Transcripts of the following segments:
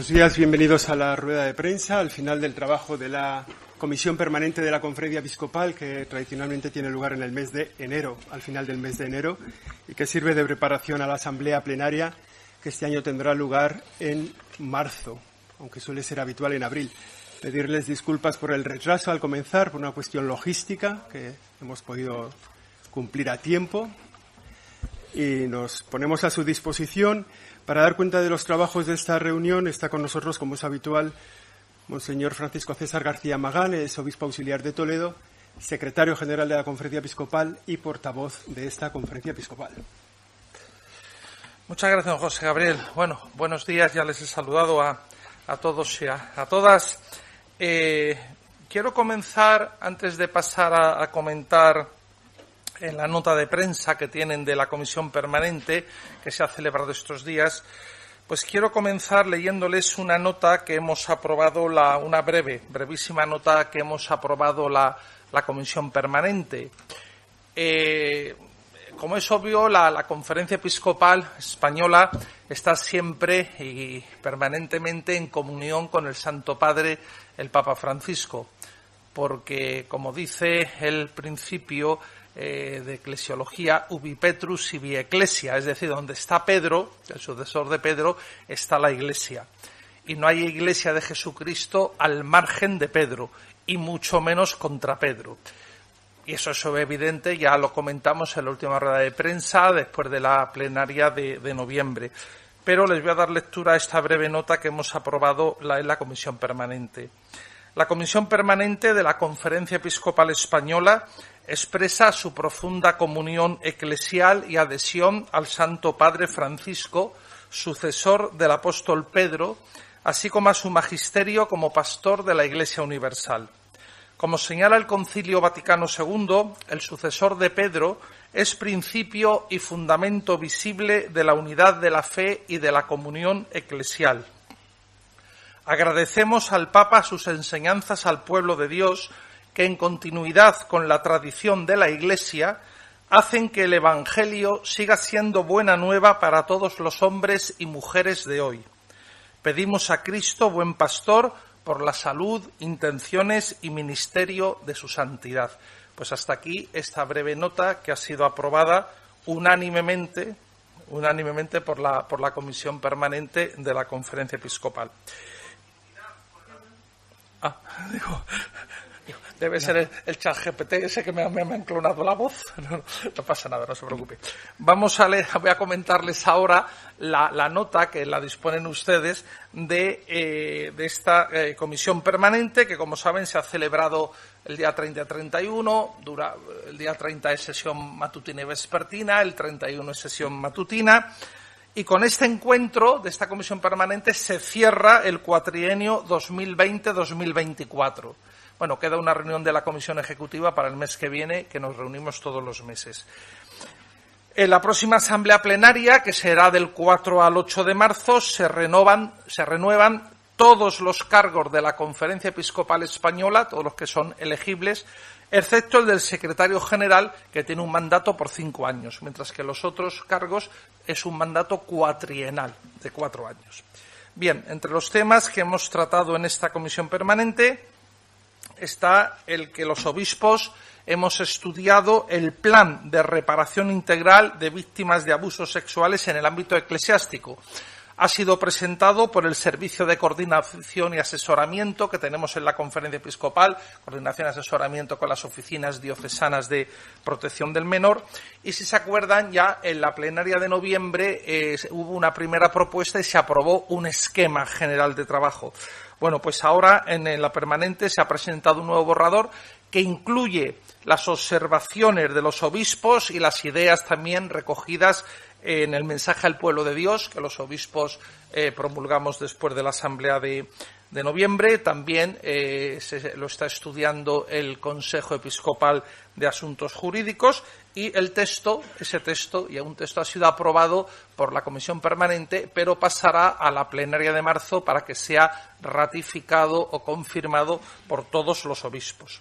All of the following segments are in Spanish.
Buenos días, bienvenidos a la rueda de prensa, al final del trabajo de la Comisión Permanente de la Conferencia Episcopal, que tradicionalmente tiene lugar en el mes de enero, al final del mes de enero, y que sirve de preparación a la Asamblea Plenaria, que este año tendrá lugar en marzo, aunque suele ser habitual en abril. Pedirles disculpas por el retraso al comenzar, por una cuestión logística, que hemos podido cumplir a tiempo, y nos ponemos a su disposición para dar cuenta de los trabajos de esta reunión está con nosotros, como es habitual, Monseñor Francisco César García Magán, es obispo auxiliar de Toledo, secretario general de la Conferencia Episcopal y portavoz de esta Conferencia Episcopal. Muchas gracias, José Gabriel. Bueno, buenos días, ya les he saludado a, todos y a, todas. Eh, quiero comenzar, antes de pasar a comentar en la nota de prensa que tienen de la comisión permanente que se ha celebrado estos días, pues quiero comenzar leyéndoles una nota que hemos aprobado, la, una breve, brevísima nota que hemos aprobado la, la comisión permanente. Eh, como es obvio, la, la, conferencia episcopal española está siempre y permanentemente en comunión con el Santo Padre, el Papa Francisco, porque, como dice el principio, eh, de eclesiología, ubi Petrus ibi ecclesia, es decir, donde está Pedro, el sucesor de Pedro, está la iglesia. Y no hay iglesia de Jesucristo al margen de Pedro, y mucho menos contra Pedro. Y eso es evidente, ya lo comentamos en la última rueda de prensa, después de la plenaria de, noviembre. Pero les voy a dar lectura a esta breve nota que hemos aprobado en la Comisión Permanente. La Comisión Permanente de la Conferencia Episcopal Española expresa su profunda comunión eclesial y adhesión al Santo Padre Francisco, sucesor del apóstol Pedro, así como a su magisterio como pastor de la Iglesia Universal. Como señala el Concilio Vaticano II, el sucesor de Pedro es principio y fundamento visible de la unidad de la fe y de la comunión eclesial. Agradecemos al Papa sus enseñanzas al pueblo de Dios que en continuidad con la tradición de la Iglesia hacen que el Evangelio siga siendo buena nueva para todos los hombres y mujeres de hoy. Pedimos a Cristo, buen pastor, por la salud, intenciones y ministerio de su santidad. Pues hasta aquí esta breve nota que ha sido aprobada unánimemente, unánimemente por la, por la Comisión Permanente de la Conferencia Episcopal. Ah, Debe ser el, chat GPT ese que me, ha enclonado la voz. No, pasa nada, no se preocupe. Vamos a leer, voy a comentarles ahora la, nota que la disponen ustedes de, eh, esta eh, comisión permanente que, como saben, se ha celebrado el día 30 y 31. Dura, el día 30 es sesión matutina y vespertina, el 31 es sesión matutina. Y con este encuentro de esta comisión permanente se cierra el cuatrienio 2020-2024. Bueno, queda una reunión de la Comisión Ejecutiva para el mes que viene, que nos reunimos todos los meses. En la próxima asamblea plenaria, que será del 4 al 8 de marzo, se, renovan, se renuevan todos los cargos de la Conferencia Episcopal Española, todos los que son elegibles, excepto el del secretario general, que tiene un mandato por cinco años, mientras que los otros cargos es un mandato cuatrienal de cuatro años. Bien, entre los temas que hemos tratado en esta comisión permanente está el que los obispos hemos estudiado el plan de reparación integral de víctimas de abusos sexuales en el ámbito eclesiástico. Ha sido presentado por el Servicio de Coordinación y Asesoramiento que tenemos en la Conferencia Episcopal, coordinación y asesoramiento con las oficinas diocesanas de protección del menor. Y si se acuerdan, ya en la plenaria de noviembre eh, hubo una primera propuesta y se aprobó un esquema general de trabajo. Bueno, pues ahora en la permanente se ha presentado un nuevo borrador que incluye las observaciones de los obispos y las ideas también recogidas en el mensaje al pueblo de Dios que los obispos eh, promulgamos después de la asamblea de, de noviembre. También eh, se lo está estudiando el Consejo Episcopal de Asuntos Jurídicos y el texto, ese texto, y un texto ha sido aprobado por la Comisión Permanente, pero pasará a la plenaria de marzo para que sea ratificado o confirmado por todos los obispos.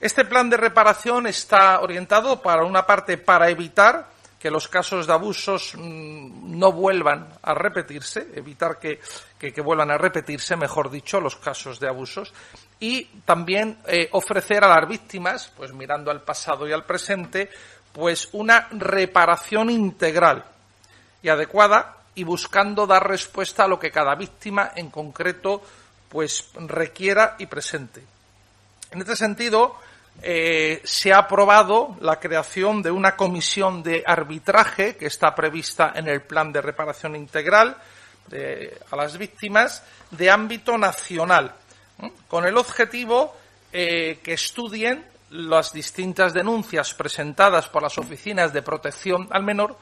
Este plan de reparación está orientado, para una parte, para evitar que los casos de abusos mm, no vuelvan a repetirse, evitar que, vuelvan a repetirse, mejor dicho, los casos de abusos, y también eh, ofrecer a las víctimas, pues mirando al pasado y al presente, pues una reparación integral y adecuada y buscando dar respuesta a lo que cada víctima en concreto pues requiera y presente. En este sentido, eh, se ha aprobado la creación de una comisión de arbitraje que está prevista en el plan de reparación integral a las víctimas de ámbito nacional, con el objetivo eh, que estudien las distintas denuncias presentadas por las oficinas de protección al menor,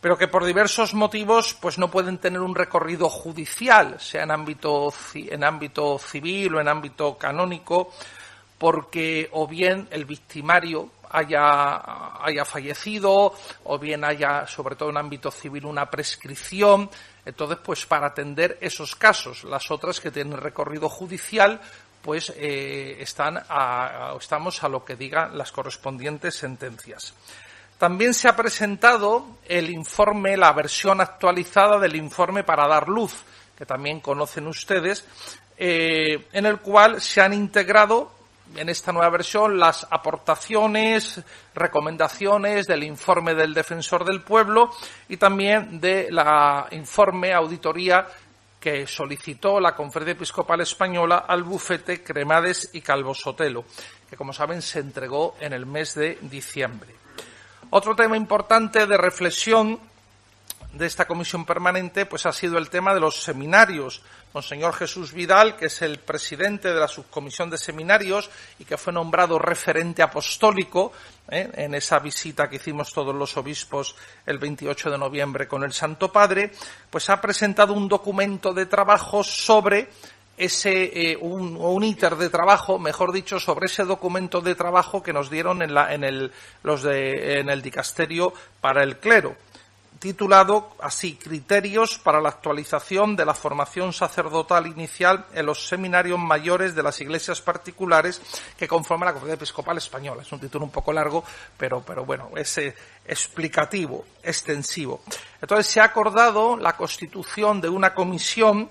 pero que por diversos motivos pues no pueden tener un recorrido judicial, sea en ámbito, en ámbito civil o en ámbito canónico, porque o bien el victimario haya, haya fallecido o bien haya, sobre todo en ámbito civil, una prescripción. Entonces, pues para atender esos casos, las otras que tienen recorrido judicial, pues eh, están estamos a lo que digan las correspondientes sentencias. También se ha presentado el informe, la versión actualizada del informe para dar luz, que también conocen ustedes, eh, en el cual se han integrado en esta nueva versión las aportaciones, recomendaciones del informe del defensor del pueblo y también de la informe auditoría que solicitó la Conferencia Episcopal Española al bufete Cremades y Calvo Sotelo, que como saben se entregó en el mes de diciembre. Otro tema importante de reflexión de esta comisión permanente pues ha sido el tema de los seminarios. Monseñor Jesús Vidal, que es el presidente de la subcomisión de seminarios y que fue nombrado referente apostólico ¿eh? en esa visita que hicimos todos los obispos el 28 de noviembre con el Santo Padre, pues ha presentado un documento de trabajo sobre ese eh, un, un íter de trabajo, mejor dicho, sobre ese documento de trabajo que nos dieron en, la, en los de, en el dicasterio para el clero titulado así Criterios para la actualización de la formación sacerdotal inicial en los seminarios mayores de las iglesias particulares que conforman la Conferencia Episcopal Española. Es un título un poco largo, pero, pero bueno, es eh, explicativo, extensivo. Entonces se ha acordado la constitución de una comisión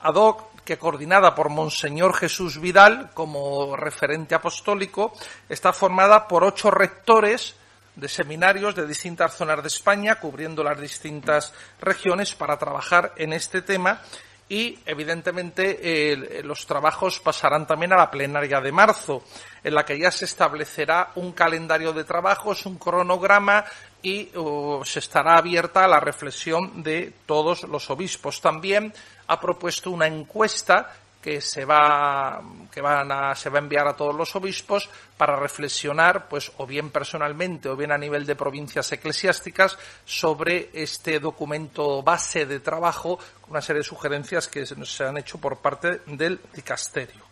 ad hoc que coordinada por Monseñor Jesús Vidal como referente apostólico, está formada por ocho rectores de seminarios de distintas zonas de España, cubriendo las distintas regiones para trabajar en este tema y, evidentemente, los trabajos pasarán también a la plenaria de marzo, en la que ya se establecerá un calendario de trabajos, un cronograma y se estará abierta a la reflexión de todos los obispos. También ha propuesto una encuesta que se va que van a, se va a enviar a todos los obispos para reflexionar, pues o bien personalmente o bien a nivel de provincias eclesiásticas sobre este documento base de trabajo una serie de sugerencias que se han hecho por parte del dicasterio.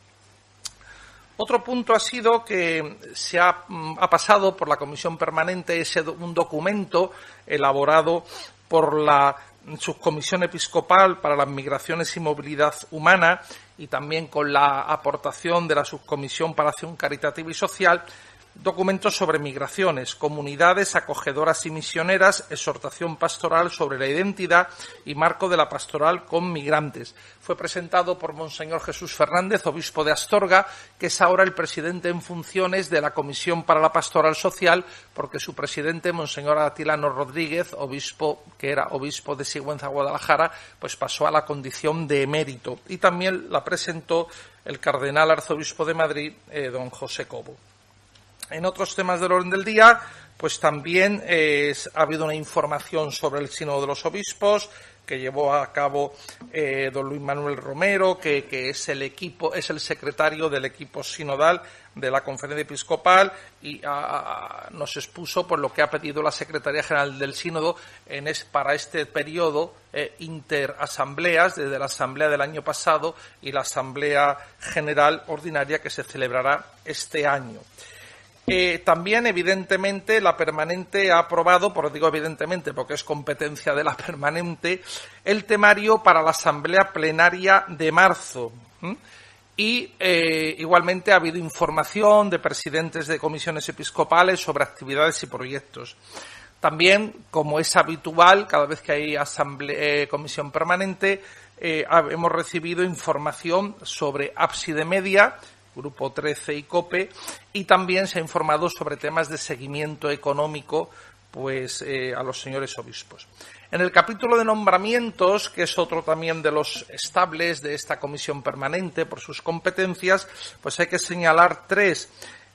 Otro punto ha sido que se ha, ha pasado por la comisión permanente ese, un documento elaborado por la subcomisión episcopal para las migraciones y movilidad humana y también con la aportación de la subcomisión para acción caritativa y social documentos sobre migraciones, comunidades acogedoras y misioneras, exhortación pastoral sobre la identidad y marco de la pastoral con migrantes. Fue presentado por Monseñor Jesús Fernández, obispo de Astorga, que es ahora el presidente en funciones de la Comisión para la Pastoral Social, porque su presidente, Monseñor Atilano Rodríguez, obispo que era obispo de Sigüenza, Guadalajara, pues pasó a la condición de emérito. Y también la presentó el cardenal arzobispo de Madrid, eh, don José Cobo. En otros temas del orden del día, pues también ha habido una información sobre el Sínodo de los Obispos que llevó a cabo eh, don Luis Manuel Romero, que, es el equipo, es el secretario del equipo sinodal de la Conferencia Episcopal y nos expuso por lo que ha pedido la Secretaría General del Sínodo en para este periodo eh, interasambleas, desde la Asamblea del año pasado y la Asamblea General Ordinaria que se celebrará este año. Eh, también, evidentemente, la permanente ha aprobado, por digo evidentemente porque es competencia de la permanente, el temario para la asamblea plenaria de marzo. Y eh, igualmente ha habido información de presidentes de comisiones episcopales sobre actividades y proyectos. También, como es habitual, cada vez que hay asamblea, comisión permanente, hemos recibido información sobre ábside media, Grupo 13 y COPE, y también se ha informado sobre temas de seguimiento económico pues, eh, a los señores obispos. En el capítulo de nombramientos, que es otro también de los estables de esta comisión permanente por sus competencias, pues hay que señalar tres.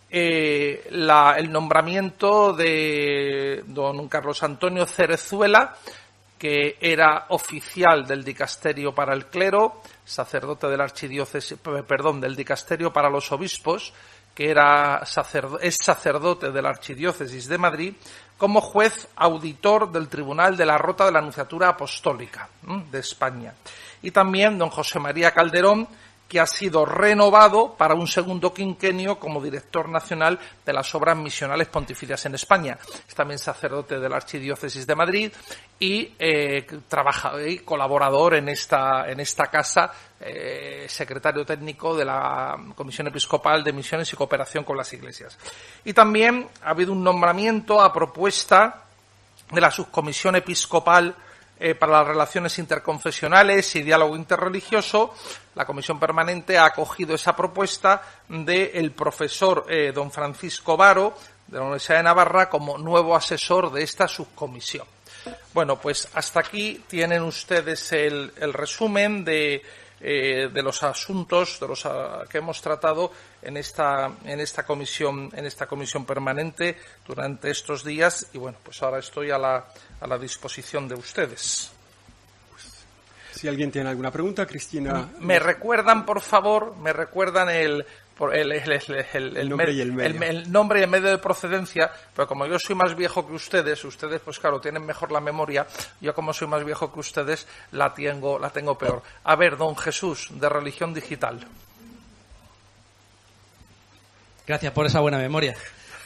Eh, el nombramiento de don Carlos Antonio Cerezuela, que era oficial del dicasterio para el clero, sacerdote del archidiócesis, perdón, del dicasterio para los obispos, que era es sacerdote de la archidiócesis de Madrid, como juez auditor del Tribunal de la Rota de la Anunciatura Apostólica de España. Y también don José María Calderón, que ha sido renovado para un segundo quinquenio como director nacional de las obras misionales pontificias en España. Es también sacerdote de la Archidiócesis de Madrid y eh, trabaja y colaborador en esta, en esta casa, eh, secretario técnico de la Comisión Episcopal de Misiones y Cooperación con las Iglesias. Y también ha habido un nombramiento a propuesta de la Subcomisión Episcopal eh, para las relaciones interconfesionales y diálogo interreligioso, la Comisión Permanente ha acogido esa propuesta del profesor eh, don Francisco Varo de la Universidad de Navarra como nuevo asesor de esta subcomisión. Bueno, pues hasta aquí tienen ustedes el, resumen de, eh, de, los asuntos de los ah, que hemos tratado en esta, en esta comisión en esta comisión permanente durante estos días y bueno pues ahora estoy a la, a la disposición de ustedes. Si alguien tiene alguna pregunta, Cristina. Me recuerdan, por favor, me recuerdan el, el, el, nombre y el medio. El, nombre y el medio de procedencia, pero como yo soy más viejo que ustedes, ustedes pues claro, tienen mejor la memoria, yo como soy más viejo que ustedes, la tengo, la tengo peor. A ver, don Jesús, de religión digital. Gracias por esa buena memoria.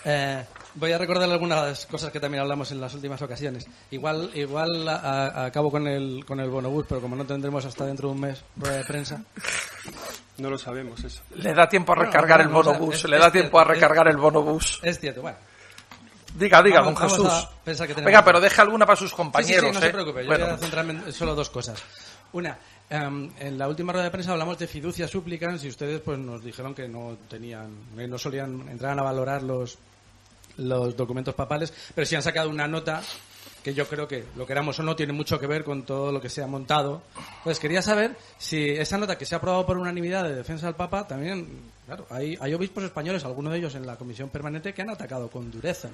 Eh, voy a recordar algunas cosas que también hablamos en las últimas ocasiones. Igual, igual acabo con el, con el bonobús, pero como no tendremos hasta dentro de un mes rueda de prensa. No lo sabemos eso. Le da tiempo a recargar el bonobús, le da tiempo a recargar el bonobús. Es cierto, bueno. Diga, diga, don Jesús. Venga, pero deja alguna para sus compañeros. Sí, no se ¿eh? preocupe, yo voy a centrarme en solo dos cosas. Una, em, en la última rueda de prensa hablamos de fiducia súplicas y ustedes pues nos dijeron que no tenían, no solían entrar a valorar los, los documentos papales, pero sí han sacado una nota que yo creo que, lo queramos o no, tiene mucho que ver con todo lo que se ha montado. Pues quería saber si esa nota que se ha aprobado por unanimidad de defensa del Papa, también, claro, hay, hay obispos españoles, algunos de ellos en la comisión permanente, que han atacado con dureza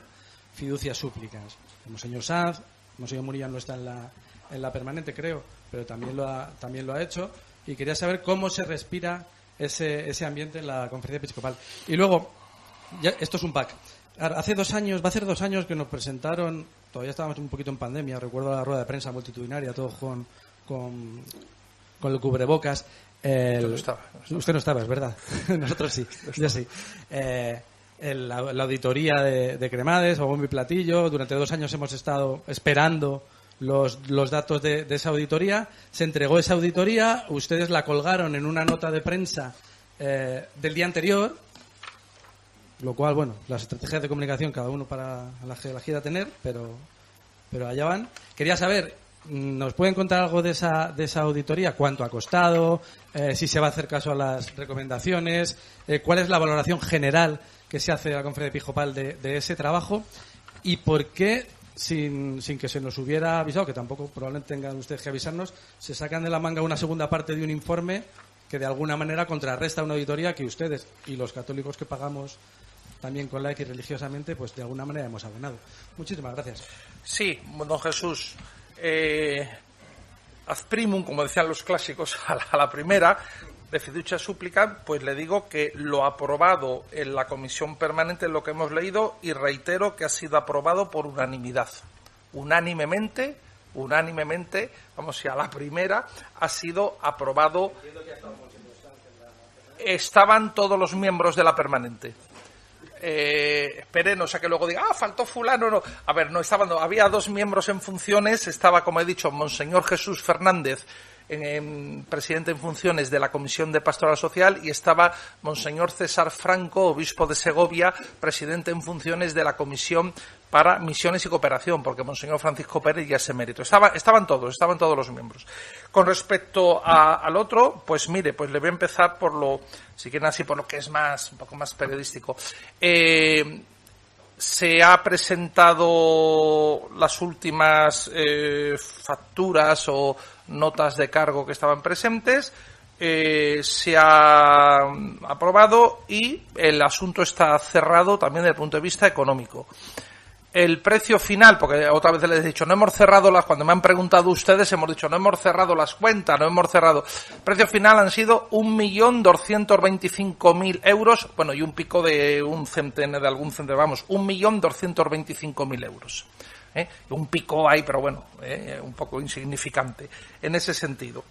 fiducias súplicas. Como señor Sanz, señor Murillo no está en la, en la permanente, creo, pero también lo ha, también lo ha hecho. Y quería saber cómo se respira ese, ese ambiente en la conferencia episcopal. Y luego, esto es un pack. Hace dos años, va a ser dos años que nos presentaron, todavía estábamos un poquito en pandemia, recuerdo la rueda de prensa multitudinaria, todos con, con, el cubrebocas. El, no estaba, Usted no estaba, es verdad. Nosotros sí, yo sí. Eh, la, auditoría de, Cremades, o mi platillo. Durante dos años hemos estado esperando los, los datos de, esa auditoría. Se entregó esa auditoría, ustedes la colgaron en una nota de prensa eh, del día anterior lo cual, bueno, las estrategias de comunicación cada uno para la que tener, pero, pero allá van. Quería saber, ¿nos pueden contar algo de esa, de esa auditoría? ¿Cuánto ha costado? Eh, ¿Si se va a hacer caso a las recomendaciones? Eh, ¿Cuál es la valoración general que se hace de la conferencia episcopal de, de ese trabajo? ¿Y por qué sin, sin, que se nos hubiera avisado, que tampoco probablemente tengan ustedes que avisarnos, se sacan de la manga una segunda parte de un informe que de alguna manera contrarresta una auditoría que ustedes y los católicos que pagamos también con la X religiosamente, pues de alguna manera hemos abonado. Muchísimas gracias. Sí, don Jesús. Eh, ad primum, como decían los clásicos, a la, primera, de fiducia súplica, pues le digo que lo aprobado en la comisión permanente es lo que hemos leído y reitero que ha sido aprobado por unanimidad. Unánimemente, unánimemente, vamos a la primera, ha sido aprobado. Estaban todos los miembros de la permanente eh, esperen, o sea que luego diga, ah, faltó fulano, no. A ver, no estaban, había dos miembros en funciones, estaba, como he dicho, Monseñor Jesús Fernández, presidente en funciones de la Comisión de Pastoral Social, y estaba Monseñor César Franco, obispo de Segovia, presidente en funciones de la Comisión para Misiones y Cooperación, porque Monseñor Francisco Pérez ya es emérito. Estaba, estaban todos, estaban todos los miembros. Con respecto al otro, pues mire, pues le voy a empezar por lo, si quieren así, por lo que es más, un poco más periodístico. Eh, se ha presentado las últimas eh, facturas o notas de cargo que estaban presentes, eh, se ha aprobado y el asunto está cerrado también desde el punto de vista económico el precio final, porque otra vez les he dicho, no hemos cerrado las, cuando me han preguntado ustedes, hemos dicho, no hemos cerrado las cuentas, no hemos cerrado. El precio final han sido 1.225.000 euros, bueno, y un pico de un centenar, de algún centenar, vamos, 1.225.000 euros. ¿Eh? Un pico hay, pero bueno, ¿eh? un poco insignificante en ese sentido.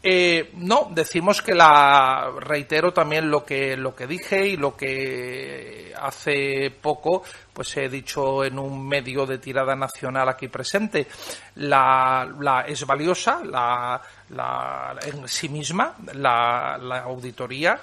Eh, no, decimos que la reitero también lo que lo que dije y lo que hace poco pues he dicho en un medio de tirada nacional aquí presente. La, la es valiosa la, la, en sí misma la, la auditoría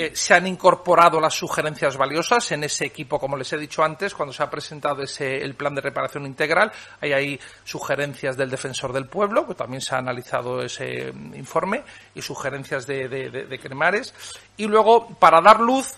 eh, se han incorporado las sugerencias valiosas en ese equipo, como les he dicho antes, cuando se ha presentado ese, el plan de reparación integral. Hay ahí sugerencias del defensor del pueblo, que también se ha analizado ese informe, y sugerencias de, de Cremares. Y luego, para dar luz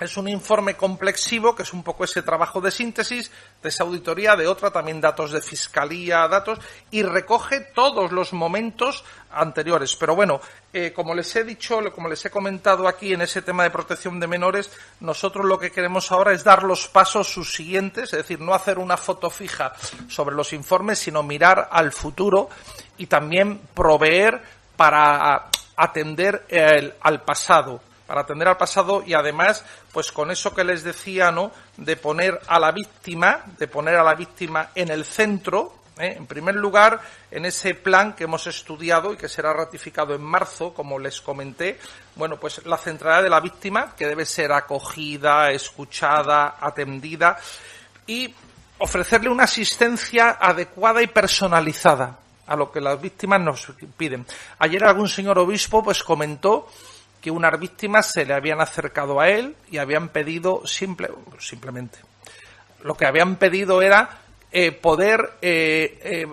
es un informe complexivo, que es un poco ese trabajo de síntesis, de esa auditoría, de otra, también datos de fiscalía, datos, y recoge todos los momentos anteriores. Pero bueno, eh, como les he dicho, como les he comentado aquí en ese tema de protección de menores, nosotros lo que queremos ahora es dar los pasos siguientes, es decir, no hacer una foto fija sobre los informes, sino mirar al futuro y también proveer para atender al pasado para atender al pasado y además, pues con eso que les decía, ¿no? De poner a la víctima, de poner a la víctima en el centro, ¿eh? en primer lugar, en ese plan que hemos estudiado y que será ratificado en marzo, como les comenté, bueno, pues la centralidad de la víctima, que debe ser acogida, escuchada, atendida y ofrecerle una asistencia adecuada y personalizada a lo que las víctimas nos piden. Ayer algún señor obispo pues comentó que unas víctimas se le habían acercado a él y habían pedido simple, simplemente. Lo que habían pedido era eh, poder eh, eh,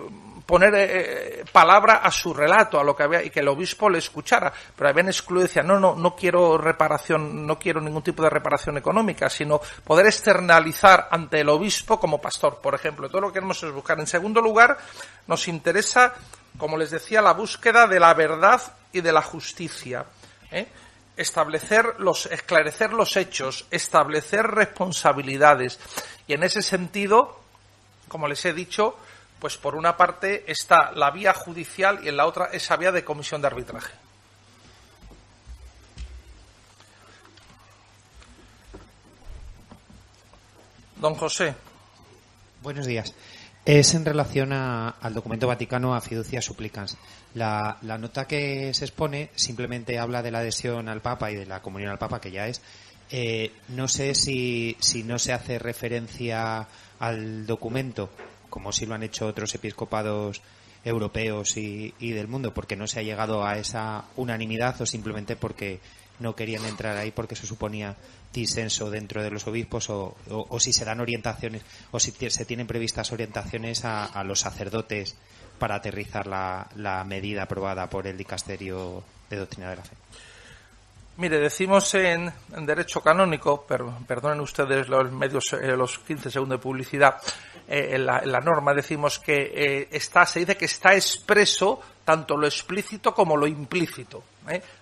poner palabra a su relato, a lo que había, y que el obispo le escuchara. Pero habían excluido, decían, no, no, no quiero reparación, no quiero ningún tipo de reparación económica, sino poder externalizar ante el obispo como pastor, por ejemplo. Todo lo que queremos es buscar. En segundo lugar, nos interesa, como les decía, la búsqueda de la verdad y de la justicia. ¿Eh? establecer los, esclarecer los hechos, establecer responsabilidades. Y en ese sentido, como les he dicho, pues por una parte está la vía judicial y en la otra esa vía de comisión de arbitraje. Don José. Buenos días. Es en relación al documento vaticano a fiducia supplicans. La, nota que se expone simplemente habla de la adhesión al Papa y de la comunión al Papa, que ya es. Eh, no sé si, si no se hace referencia al documento, como si lo han hecho otros episcopados europeos y, y del mundo, porque no se ha llegado a esa unanimidad o simplemente porque no querían entrar ahí porque se suponía disenso dentro de los obispos o, si se dan orientaciones o si se tienen previstas orientaciones a, los sacerdotes para aterrizar la, medida aprobada por el dicasterio de doctrina de la fe. Mire, decimos en, derecho canónico, perdonen ustedes los medios, eh, los 15 segundos de publicidad, eh, en, la, norma decimos que eh, está, se dice que está expreso tanto lo explícito como lo implícito.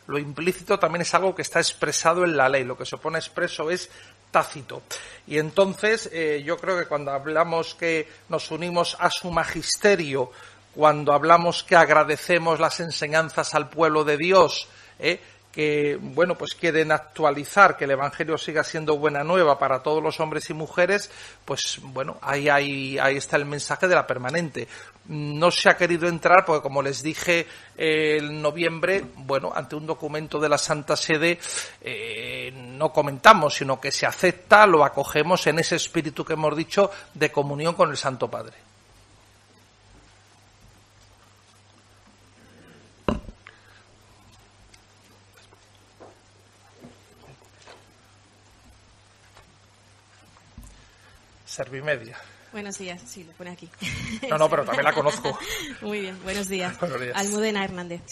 Lo implícito también es algo que está expresado en la ley, lo que se pone expreso es tácito. Y entonces yo creo que cuando hablamos que nos unimos a su magisterio, cuando hablamos que agradecemos las enseñanzas al pueblo de Dios, ¿eh? Que bueno pues quieren actualizar que el evangelio siga siendo buena nueva para todos los hombres y mujeres pues bueno ahí ahí, ahí está el mensaje de la permanente. No se ha querido entrar porque como les dije en noviembre bueno ante un documento de la Santa Sede eh, no comentamos sino que se acepta lo acogemos en ese espíritu que hemos dicho de comunión con el Santo Padre Servimedia. Buenos días, sí, lo pone aquí. No, no, pero también la conozco. Muy bien, buenos días. Buenos días. Almudena Hernández.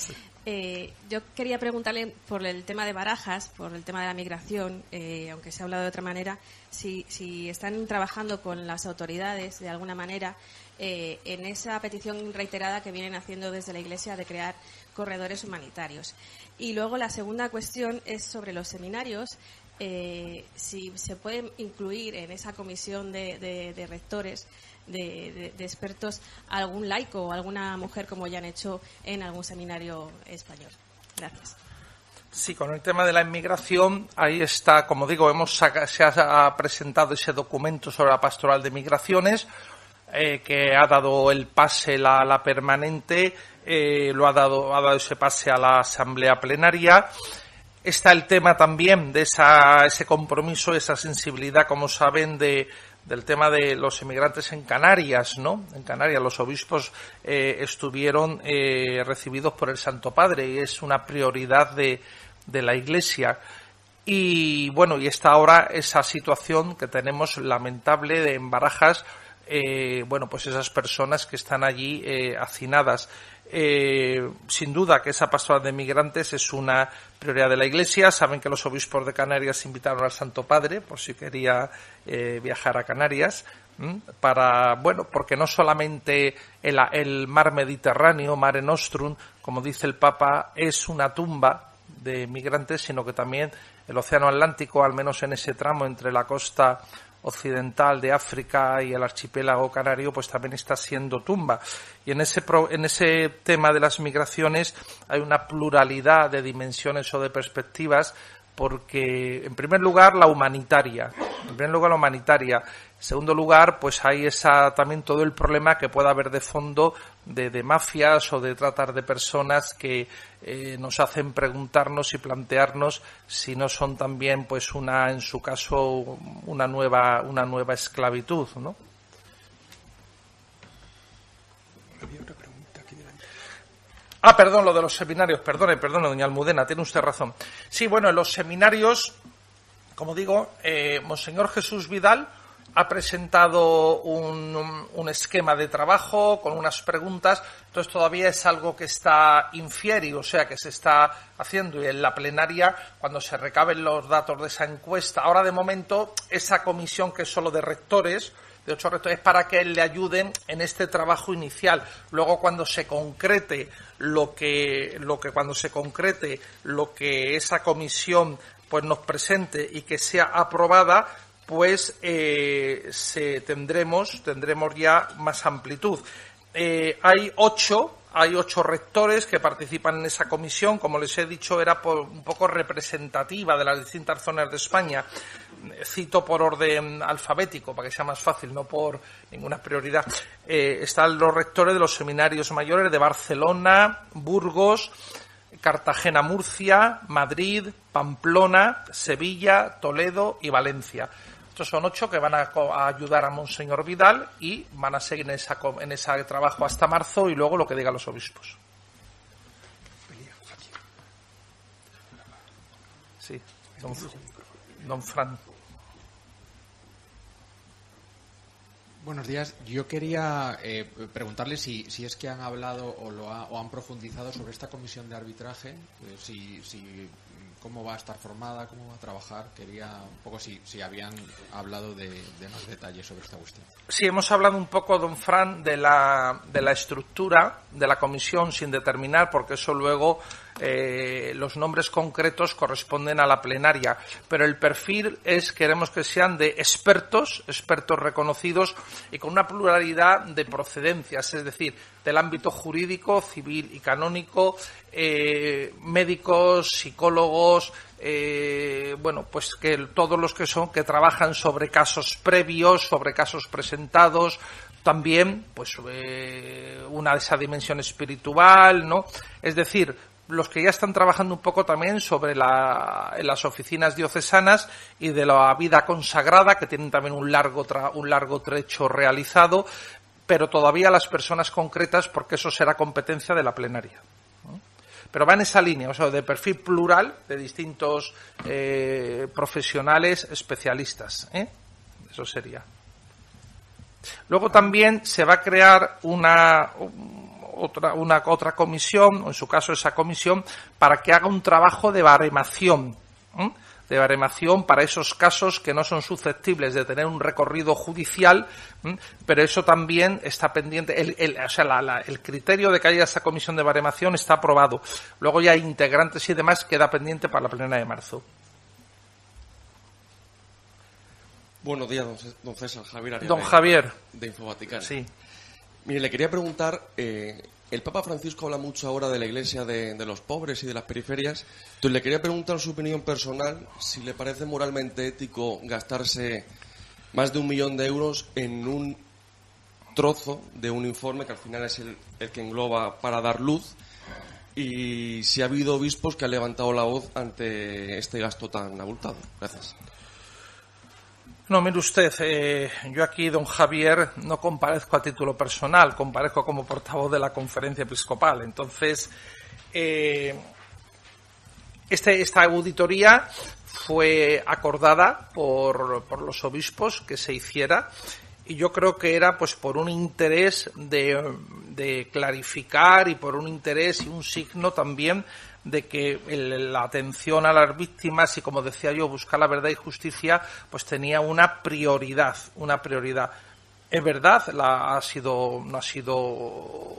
Eh, yo quería preguntarle por el tema de Barajas, por el tema de la migración, eh, aunque se ha hablado de otra manera, si, si están trabajando con las autoridades de alguna manera eh, en esa petición reiterada que vienen haciendo desde la Iglesia de crear corredores humanitarios. Y luego la segunda cuestión es sobre los seminarios. Eh, si se puede incluir en esa comisión de, de- de rectores, de, de- expertos, algún laico o alguna mujer como ya han hecho en algún seminario español. Gracias. Sí, con el tema de la inmigración, ahí está, como digo, hemos se ha presentado ese documento sobre la pastoral de migraciones eh, que ha dado el pase la, la permanente, eh, lo ha dado, ha dado ese pase a la asamblea plenaria. Está el tema también de esa, ese compromiso, esa sensibilidad, como saben, de, del tema de los inmigrantes en Canarias, ¿no? En Canarias los obispos eh, estuvieron eh, recibidos por el Santo Padre y es una prioridad de, de la Iglesia. Y bueno, y está ahora esa situación que tenemos lamentable de en Barajas, eh, bueno, pues esas personas que están allí hacinadas. Eh, sin duda que esa pastoral de migrantes es una prioridad de la Iglesia. Saben que los obispos de Canarias invitaron al Santo Padre por si quería eh, viajar a Canarias. Para, bueno, porque no solamente el, el mar Mediterráneo, Mare Nostrum, como dice el Papa, es una tumba de migrantes, sino que también el Océano Atlántico, al menos en ese tramo entre la costa occidental de África y el archipiélago canario, pues también está siendo tumba. Y en ese, pro- en ese tema de las migraciones hay una pluralidad de dimensiones o de perspectivas porque, en primer lugar, la humanitaria. En primer lugar, la humanitaria. En segundo lugar, pues hay esa, también todo el problema que pueda haber de fondo de, de mafias o de tratar de personas que eh, nos hacen preguntarnos y plantearnos si no son también, pues, una, en su caso, una nueva, una nueva esclavitud, ¿no? Ah, perdón, lo de los seminarios, perdone, perdone, doña Almudena, tiene usted razón. Sí, bueno, en los seminarios, como digo, eh, Monseñor Jesús Vidal ha presentado un, esquema de trabajo con unas preguntas, entonces todavía es algo que está infieri, o sea, que se está haciendo y en la plenaria, cuando se recaben los datos de esa encuesta, ahora de momento, esa comisión que es solo de rectores, de ocho rectores para que le ayuden en este trabajo inicial. Luego cuando se concrete lo que, lo que cuando se concrete lo que esa comisión pues nos presente y que sea aprobada, pues se tendremos tendremos ya más amplitud. Eh, hay ocho hay ocho rectores que participan en esa comisión. Como les he dicho, era un poco representativa de las distintas zonas de España. Eh, Cito por orden alfabético para que sea más fácil, no por ninguna prioridad. Están los rectores de los seminarios mayores de Barcelona, Burgos, Cartagena, Murcia, Madrid, Pamplona, Sevilla, Toledo y Valencia. Estos son ocho que van a, ayudar a Monseñor Vidal y van a seguir en, ese trabajo hasta marzo y luego lo que digan los obispos. Sí, don, don Fran. Buenos días. Yo quería eh, preguntarle si, es que han hablado o, lo ha- o han profundizado sobre esta comisión de arbitraje, eh, si cómo va a estar formada, cómo va a trabajar. Quería un poco si, si habían hablado de, de más detalles sobre esta cuestión. Sí, hemos hablado un poco, don Fran, de la, de la estructura de la comisión sin determinar, porque eso luego eh, los nombres concretos corresponden a la plenaria. Pero el perfil es, queremos que sean de expertos, expertos reconocidos y con una pluralidad de procedencias, es decir, del ámbito jurídico, civil y canónico, eh, médicos, psicólogos, eh, bueno, pues que todos los que son, que trabajan sobre casos previos, sobre casos presentados, también, pues, eh, una de esa dimensión espiritual, ¿no? Es decir, los que ya están trabajando un poco también sobre la, en las oficinas diocesanas y de la vida consagrada, que tienen también un largo, tra- un largo trecho realizado, pero todavía las personas concretas, porque eso será competencia de la plenaria pero va en esa línea, o sea, de perfil plural de distintos eh, profesionales especialistas. ¿eh? Eso sería. Luego también se va a crear una otra, una otra comisión, o en su caso esa comisión, para que haga un trabajo de baremación. de baremación para esos casos que no son susceptibles de tener un recorrido judicial, pero eso también está pendiente. El, el, o sea, el criterio de que haya esa comisión de baremación está aprobado. Luego ya integrantes y demás queda pendiente para la plena de marzo. Buenos días, don César. Javier Don Javier. De Infovaticana. Sí. Mire, le quería preguntar, eh, el Papa Francisco habla mucho ahora de la Iglesia de, los pobres y de las periferias. Entonces le quería preguntar su opinión personal, si le parece moralmente ético gastarse más de un millón de euros en un trozo de un informe que al final es el, el que engloba para dar luz y si ha habido obispos que han levantado la voz ante este gasto tan abultado. Gracias. No, mire usted, eh, yo aquí, don Javier, no comparezco a título personal, comparezco como portavoz de la conferencia episcopal. Entonces, eh, este, esta auditoría fue acordada por, por, los obispos que se hiciera y yo creo que era pues por un interés de, de clarificar y por un interés y un signo también de que la atención a las víctimas y, como decía yo, buscar la verdad y justicia, pues tenía una prioridad, una prioridad. Es verdad, la, ha sido, no ha sido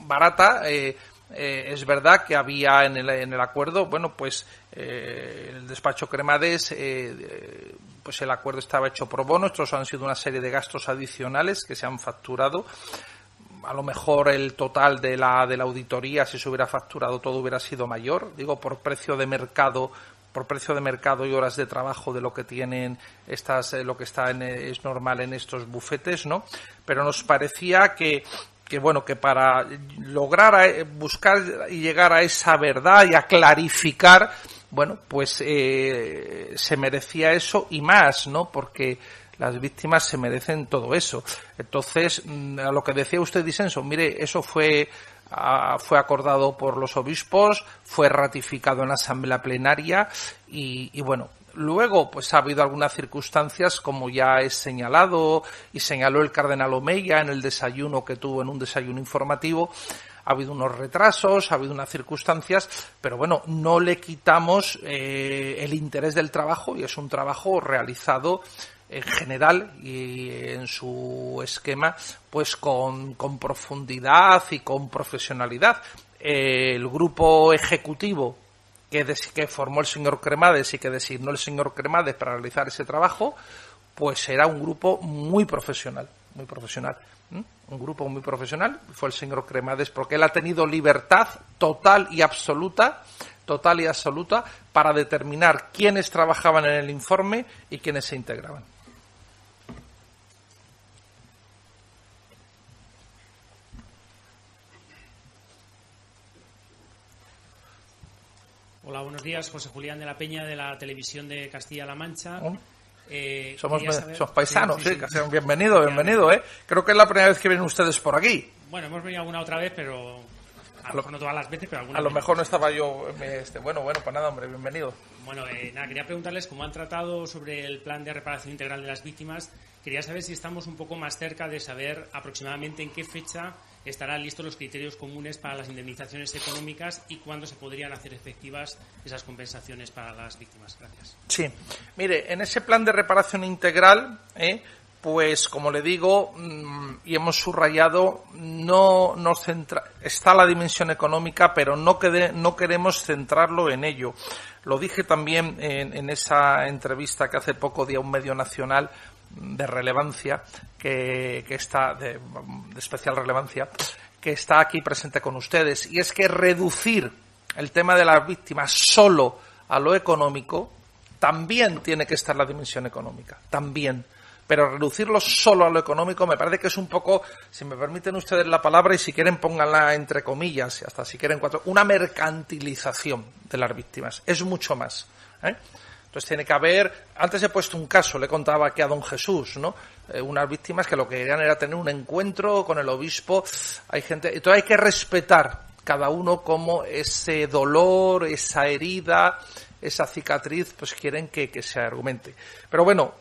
barata. Eh, eh, es verdad que había en el, en el acuerdo, bueno, pues eh, el despacho Cremades, pues el acuerdo estaba hecho pro bono. Estos han sido una serie de gastos adicionales que se han facturado a lo mejor el total de la, de la auditoría, si se hubiera facturado todo, hubiera sido mayor. Digo, por precio de mercado, por precio de mercado y horas de trabajo de lo que tienen estas, eh, lo que está en, es normal en estos bufetes, ¿no? Pero nos parecía que, que bueno, que para lograr eh, buscar y llegar a esa verdad y a clarificar, bueno, pues eh, se merecía eso y más, ¿no? Porque las víctimas se merecen todo eso. Entonces, mm, a lo que decía usted, Disenso, mire, eso fue, ah, fue acordado por los obispos, fue ratificado en la asamblea plenaria y, y bueno, Luego, pues ha habido algunas circunstancias, como ya he señalado y señaló el cardenal Omeya en el desayuno que tuvo en un desayuno informativo. Ha habido unos retrasos, ha habido unas circunstancias, pero bueno, no le quitamos eh, el interés del trabajo y es un trabajo realizado en general y en su esquema, pues con, profundidad y con profesionalidad. El grupo ejecutivo que, que formó el señor Cremades y que designó el señor Cremades para realizar ese trabajo, pues era un grupo muy profesional, muy profesional. Un grupo muy profesional, fue el señor Cremades, porque él ha tenido libertad total y absoluta, total y absoluta, para determinar quiénes trabajaban en el informe y quiénes se integraban. Hola, buenos días. José Julián de la Peña de la Televisión de Castilla-La Mancha. Eh, somos, paisanos, sí, sí, bienvenido, bienvenido, ¿eh? Creo que es la primera vez que vienen ustedes por aquí. Bueno, hemos venido alguna otra vez, pero a lo mejor no todas las veces, pero alguna A lo mejor no estaba yo. Este, bueno, bueno, pues nada, hombre, bienvenido. Bueno, eh, nada, quería preguntarles cómo han tratado sobre el plan de reparación integral de las víctimas. Quería saber si estamos un poco más cerca de saber aproximadamente en qué fecha estarán listos los criterios comunes para las indemnizaciones económicas y cuándo se podrían hacer efectivas esas compensaciones para las víctimas. Gracias. Sí, mire, en ese plan de reparación integral, ¿eh? pues como le digo mm, y hemos subrayado, no nos centra, está la dimensión económica, pero no, queremos centrarlo en ello. Lo dije también en, en esa entrevista que hace poco di a un medio nacional de relevancia que, está de, especial relevancia que está aquí presente con ustedes y es que reducir el tema de las víctimas solo a lo económico también tiene que estar la dimensión económica también pero reducirlo solo a lo económico me parece que es un poco, si me permiten ustedes la palabra y si quieren pónganla entre comillas, hasta si quieren cuatro, una mercantilización de las víctimas. Es mucho más. ¿eh? Entonces tiene que haber, antes he puesto un caso, le contaba aquí a don Jesús, ¿no? Eh, unas víctimas que lo que querían era tener un encuentro con el obispo. Hay gente, entonces hay que respetar cada uno como ese dolor, esa herida, esa cicatriz, pues quieren que, que se argumente. Pero bueno,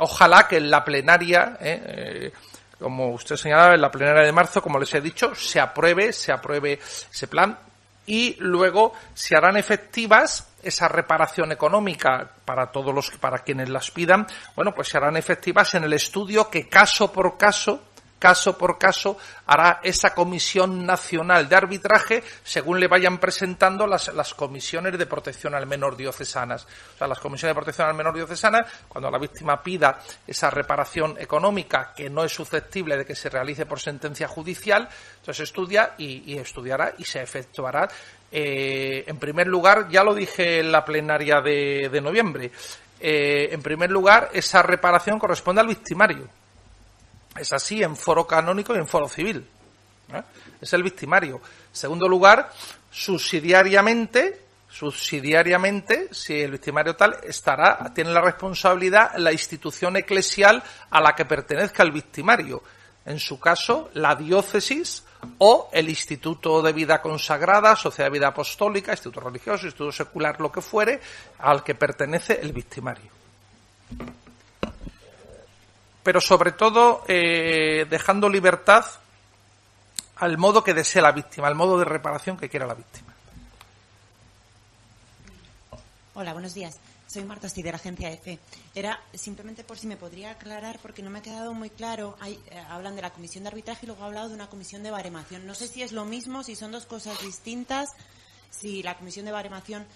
ojalá que en la plenaria, ¿eh? Eh, como usted señalaba, en la plenaria de marzo, como les he dicho, se apruebe, se apruebe ese plan y luego se harán efectivas esa reparación económica para todos los para quienes las pidan, bueno, pues se harán efectivas en el estudio que caso por caso caso por caso, hará esa comisión nacional de arbitraje según le vayan presentando las, las, comisiones de protección al menor diocesanas. O sea, las comisiones de protección al menor diocesana, cuando la víctima pida esa reparación económica que no es susceptible de que se realice por sentencia judicial, entonces estudia y, estudiará y se efectuará. Eh, en primer lugar, ya lo dije en la plenaria de, noviembre, eh, en primer lugar, esa reparación corresponde al victimario es así en foro canónico y en foro civil. ¿eh? Es el victimario. Segundo lugar, subsidiariamente, subsidiariamente, si el victimario tal estará, tiene la responsabilidad la institución eclesial a la que pertenezca el victimario. En su caso, la diócesis o el Instituto de Vida Consagrada, Sociedad de Vida Apostólica, Instituto Religioso, Instituto Secular, lo que fuere, al que pertenece el victimario pero sobre todo eh, dejando libertad al modo que desee la víctima, al modo de reparación que quiera la víctima. Hola, buenos días. Soy Marta Sti de la agencia EFE. Era simplemente por si me podría aclarar, porque no me ha quedado muy claro. Eh, hablan de la comisión de arbitraje y luego ha hablado de una comisión de baremación. No sé si es lo mismo, si son dos cosas distintas, si la comisión de baremación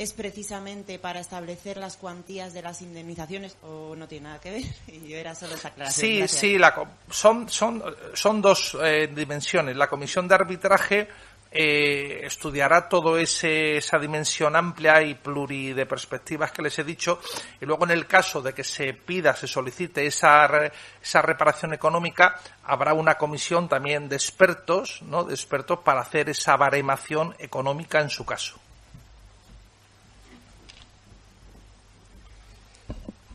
es precisamente para establecer las cuantías de las indemnizaciones o no tiene nada que ver? Y era solo esa aclaración. Sí, sí, la, son, son, son dos eh, dimensiones. La comisión de arbitraje eh, estudiará todo ese esa dimensión amplia y pluri de perspectivas que les he dicho y luego en el caso de que se pida se solicite esa esa reparación económica habrá una comisión también de expertos no de expertos para hacer esa baremación económica en su caso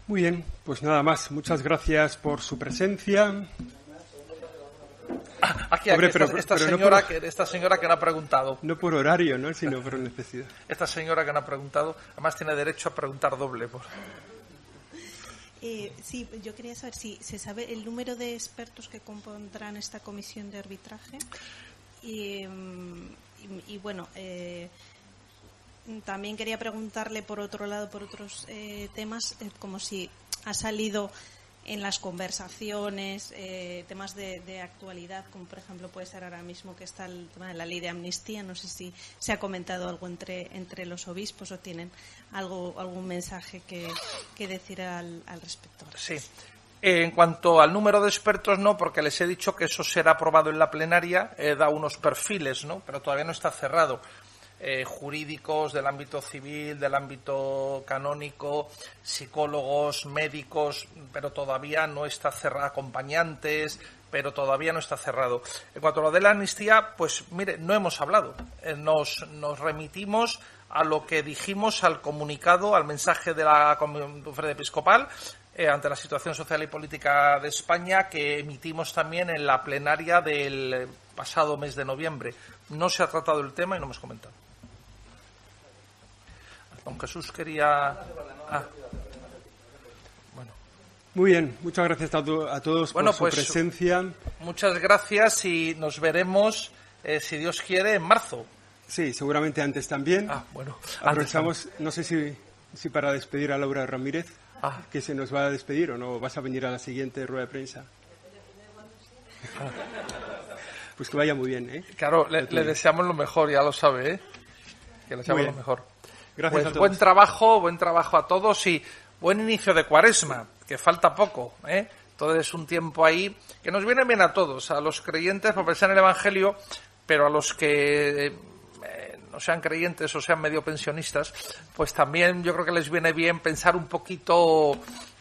Muy bien, pues nada más. Muchas gracias por su presencia. Aquí, aquí esta, señora, que, esta señora que no ha preguntado. No por horario, ¿no? sino por necesidad. Esta señora que no ha preguntado, además tiene derecho a preguntar doble. Por... Eh, sí, yo quería saber si se sabe el número de expertos que compondrán esta comisión de arbitraje. Y, mm, y, bueno, eh, también quería preguntarle, por otro lado, por otros eh, temas, eh, como si ha salido en las conversaciones eh, temas de, actualidad, como por ejemplo puede ser ahora mismo que está el tema de la ley de amnistía. No sé si se ha comentado algo entre, entre los obispos o tienen algo, algún mensaje que, decir al, al respecto. Sí. En cuanto al número de expertos, no, porque les he dicho que eso será aprobado en la plenaria, da unos perfiles, ¿no? Pero todavía no está cerrado. Eh, jurídicos del ámbito civil, del ámbito canónico, psicólogos, médicos, pero todavía no está cerrado, acompañantes, pero todavía no está cerrado. En cuanto a lo de la amnistía, pues mire, no hemos hablado. Eh, nos, remitimos a lo que dijimos al comunicado, al mensaje de la conferencia episcopal, eh, ante la situación social y política de España que emitimos también en la plenaria del pasado mes de noviembre. No se ha tratado el tema y no hemos comentado. Don Jesús quería. Ah. Bueno. Muy bien, muchas gracias a, todos por su pues, presencia. Muchas gracias y nos veremos, eh, si Dios quiere, en marzo. Sí, seguramente antes también. Ah, bueno. Aprovechamos, no sé si, si para despedir a Laura Ramírez, ah. que se nos va a despedir o no, vas a venir a la siguiente rueda de prensa. Ah. Pues que vaya muy bien, ¿eh? Claro, le, deseamos lo mejor, ya lo sabe, ¿eh? Que le deseamos lo mejor. Gracias pues buen trabajo, buen trabajo a todos y buen inicio de cuaresma, que falta poco, ¿eh? Todo es un tiempo ahí que nos viene bien a todos, a los creyentes por pensar en el Evangelio, pero a los que eh, no sean creyentes o sean medio pensionistas, pues también yo creo que les viene bien pensar un poquito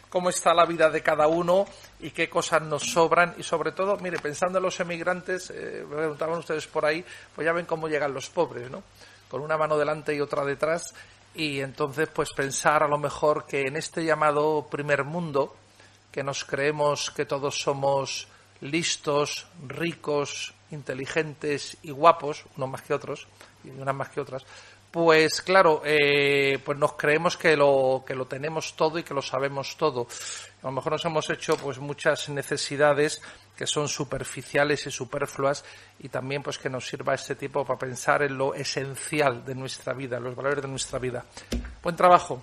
cómo está la vida de cada uno y qué cosas nos sobran y sobre todo, mire, pensando en los emigrantes, eh, preguntaban ustedes por ahí, pues ya ven cómo llegan los pobres, ¿no? Con una mano delante y otra detrás y entonces pues pensar a lo mejor que en este llamado primer mundo que nos creemos que todos somos listos, ricos, inteligentes y guapos, unos más que otros y unas más que otras, pues claro, eh, pues nos creemos que lo, que lo tenemos todo y que lo sabemos todo. A lo mejor nos hemos hecho pues muchas necesidades que son superficiales y superfluas y también pues que nos sirva este tipo para pensar en lo esencial de nuestra vida, los valores de nuestra vida. Buen trabajo.